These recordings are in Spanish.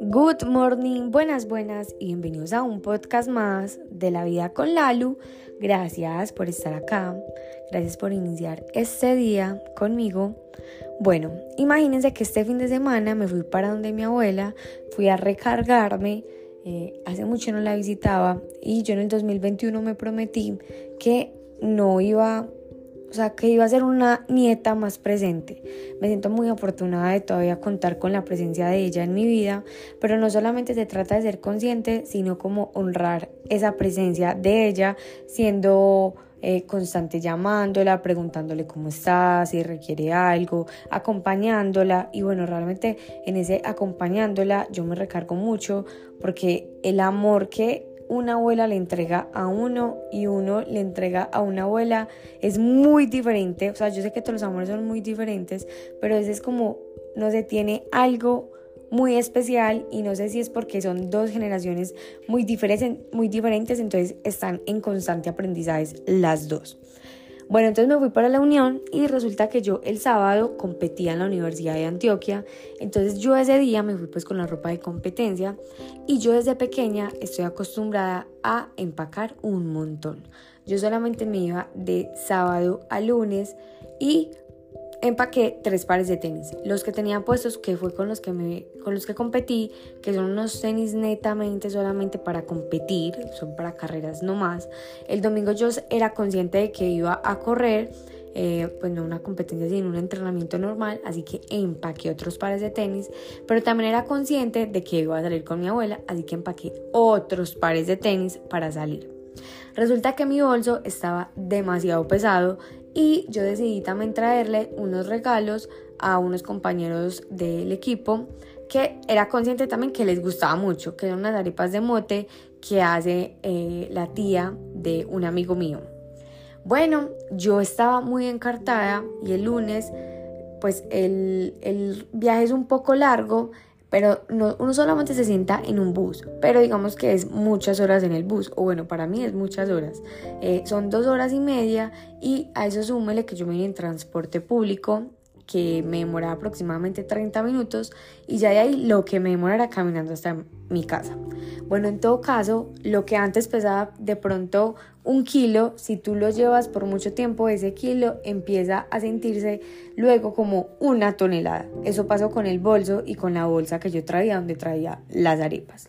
Good morning, buenas, buenas y bienvenidos a un podcast más de la vida con Lalu. Gracias por estar acá, gracias por iniciar este día conmigo. Bueno, imagínense que este fin de semana me fui para donde mi abuela, fui a recargarme, eh, hace mucho no la visitaba y yo en el 2021 me prometí que no iba o sea, que iba a ser una nieta más presente. Me siento muy afortunada de todavía contar con la presencia de ella en mi vida, pero no solamente se trata de ser consciente, sino como honrar esa presencia de ella, siendo eh, constante llamándola, preguntándole cómo está, si requiere algo, acompañándola. Y bueno, realmente en ese acompañándola yo me recargo mucho porque el amor que una abuela le entrega a uno y uno le entrega a una abuela es muy diferente. O sea, yo sé que todos los amores son muy diferentes, pero ese es como, no se tiene algo muy especial y no sé si es porque son dos generaciones muy diferentes, muy diferentes entonces están en constante aprendizaje las dos. Bueno, entonces me fui para la Unión y resulta que yo el sábado competía en la Universidad de Antioquia. Entonces yo ese día me fui pues con la ropa de competencia y yo desde pequeña estoy acostumbrada a empacar un montón. Yo solamente me iba de sábado a lunes y empaqué tres pares de tenis. Los que tenía puestos, que fue con los que, con los que competí, que son unos tenis netamente solamente para competir, son para carreras no más. El domingo yo era consciente de que iba a correr, eh, pues no una competencia, sino un entrenamiento normal, así que empaqué otros pares de tenis, pero también era consciente de que iba a salir con mi abuela, así que empaqué otros pares de tenis para salir. Resulta que mi bolso estaba demasiado pesado y yo decidí también traerle unos regalos a unos compañeros del equipo que era consciente también que les gustaba mucho, que eran unas arepas de mote que hace eh, la tía de un amigo mío. Bueno, yo estaba muy encartada y el lunes, pues el, el viaje es un poco largo, pero no, uno solamente se sienta en un bus, pero digamos que es muchas horas en el bus, o bueno, para mí es muchas horas. Eh, son dos horas y media y a eso súmele que yo me vine en transporte público, que me demoraba aproximadamente 30 minutos y ya de ahí lo que me demorara caminando hasta mi casa. Bueno, en todo caso, lo que antes pesaba de pronto un kilo, si tú lo llevas por mucho tiempo, ese kilo empieza a sentirse luego como una tonelada. Eso pasó con el bolso y con la bolsa que yo traía donde traía las arepas.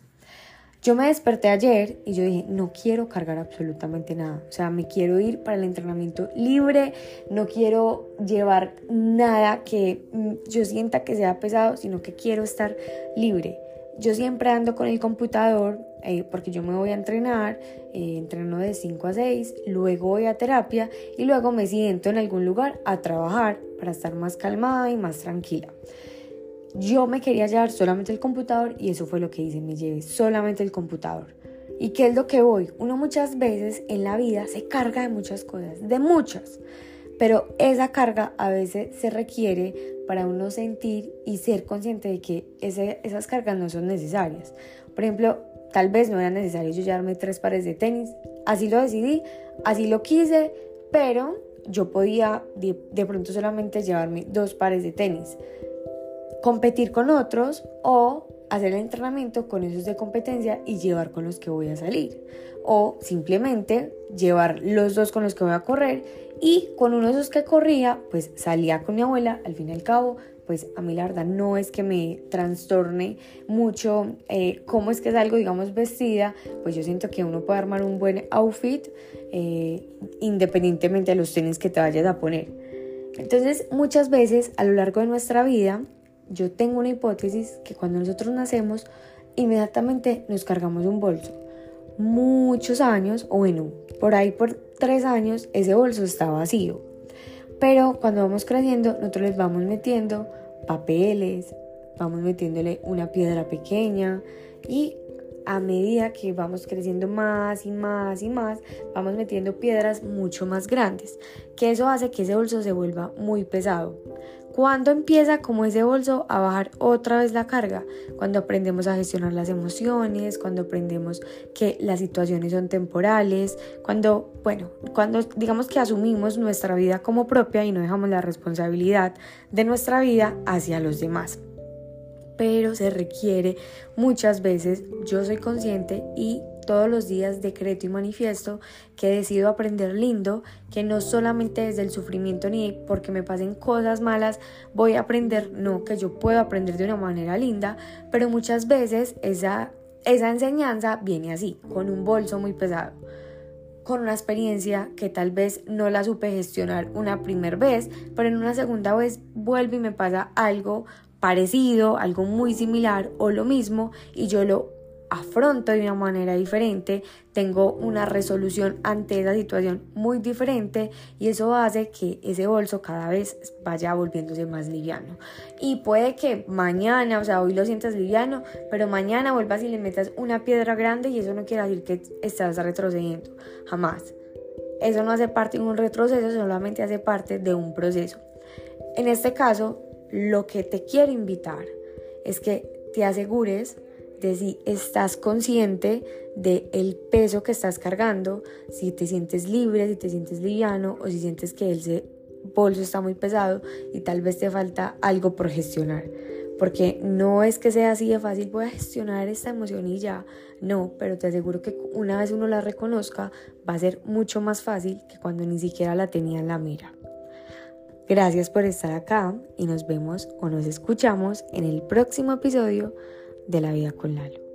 Yo me desperté ayer y yo dije, no quiero cargar absolutamente nada. O sea, me quiero ir para el entrenamiento libre, no quiero llevar nada que mm, yo sienta que sea pesado, sino que quiero estar libre. Yo siempre ando con el computador eh, porque yo me voy a entrenar, eh, entreno de 5 a 6, luego voy a terapia y luego me siento en algún lugar a trabajar para estar más calmada y más tranquila. Yo me quería llevar solamente el computador y eso fue lo que hice, me llevé solamente el computador. ¿Y qué es lo que voy? Uno muchas veces en la vida se carga de muchas cosas, de muchas, pero esa carga a veces se requiere para uno sentir y ser consciente de que esas cargas no son necesarias. Por ejemplo, tal vez no era necesario yo llevarme tres pares de tenis, así lo decidí, así lo quise, pero yo podía de pronto solamente llevarme dos pares de tenis competir con otros o hacer el entrenamiento con esos de competencia y llevar con los que voy a salir. O simplemente llevar los dos con los que voy a correr y con uno de esos que corría, pues salía con mi abuela. Al fin y al cabo, pues a mí la verdad no es que me trastorne mucho eh, cómo es que salgo, digamos, vestida. Pues yo siento que uno puede armar un buen outfit eh, independientemente de los tenis que te vayas a poner. Entonces, muchas veces a lo largo de nuestra vida, yo tengo una hipótesis que cuando nosotros nacemos, inmediatamente nos cargamos un bolso. Muchos años, o bueno, por ahí por tres años, ese bolso está vacío. Pero cuando vamos creciendo, nosotros les vamos metiendo papeles, vamos metiéndole una piedra pequeña y a medida que vamos creciendo más y más y más, vamos metiendo piedras mucho más grandes, que eso hace que ese bolso se vuelva muy pesado. ¿Cuándo empieza como ese bolso a bajar otra vez la carga? Cuando aprendemos a gestionar las emociones, cuando aprendemos que las situaciones son temporales, cuando, bueno, cuando digamos que asumimos nuestra vida como propia y no dejamos la responsabilidad de nuestra vida hacia los demás. Pero se requiere muchas veces, yo soy consciente y todos los días decreto y manifiesto que decido aprender lindo, que no solamente desde el sufrimiento ni porque me pasen cosas malas voy a aprender, no, que yo puedo aprender de una manera linda, pero muchas veces esa, esa enseñanza viene así, con un bolso muy pesado con una experiencia que tal vez no la supe gestionar una primera vez, pero en una segunda vez vuelve y me pasa algo parecido, algo muy similar o lo mismo y yo lo afronto de una manera diferente, tengo una resolución ante esa situación muy diferente y eso hace que ese bolso cada vez vaya volviéndose más liviano. Y puede que mañana, o sea, hoy lo sientas liviano, pero mañana vuelvas y le metas una piedra grande y eso no quiere decir que estás retrocediendo, jamás. Eso no hace parte de un retroceso, solamente hace parte de un proceso. En este caso, lo que te quiero invitar es que te asegures si estás consciente de el peso que estás cargando, si te sientes libre, si te sientes liviano o si sientes que ese bolso está muy pesado y tal vez te falta algo por gestionar. Porque no es que sea así de fácil, voy a gestionar esta emoción y ya. No, pero te aseguro que una vez uno la reconozca, va a ser mucho más fácil que cuando ni siquiera la tenía en la mira. Gracias por estar acá y nos vemos o nos escuchamos en el próximo episodio de la vida con Lalo.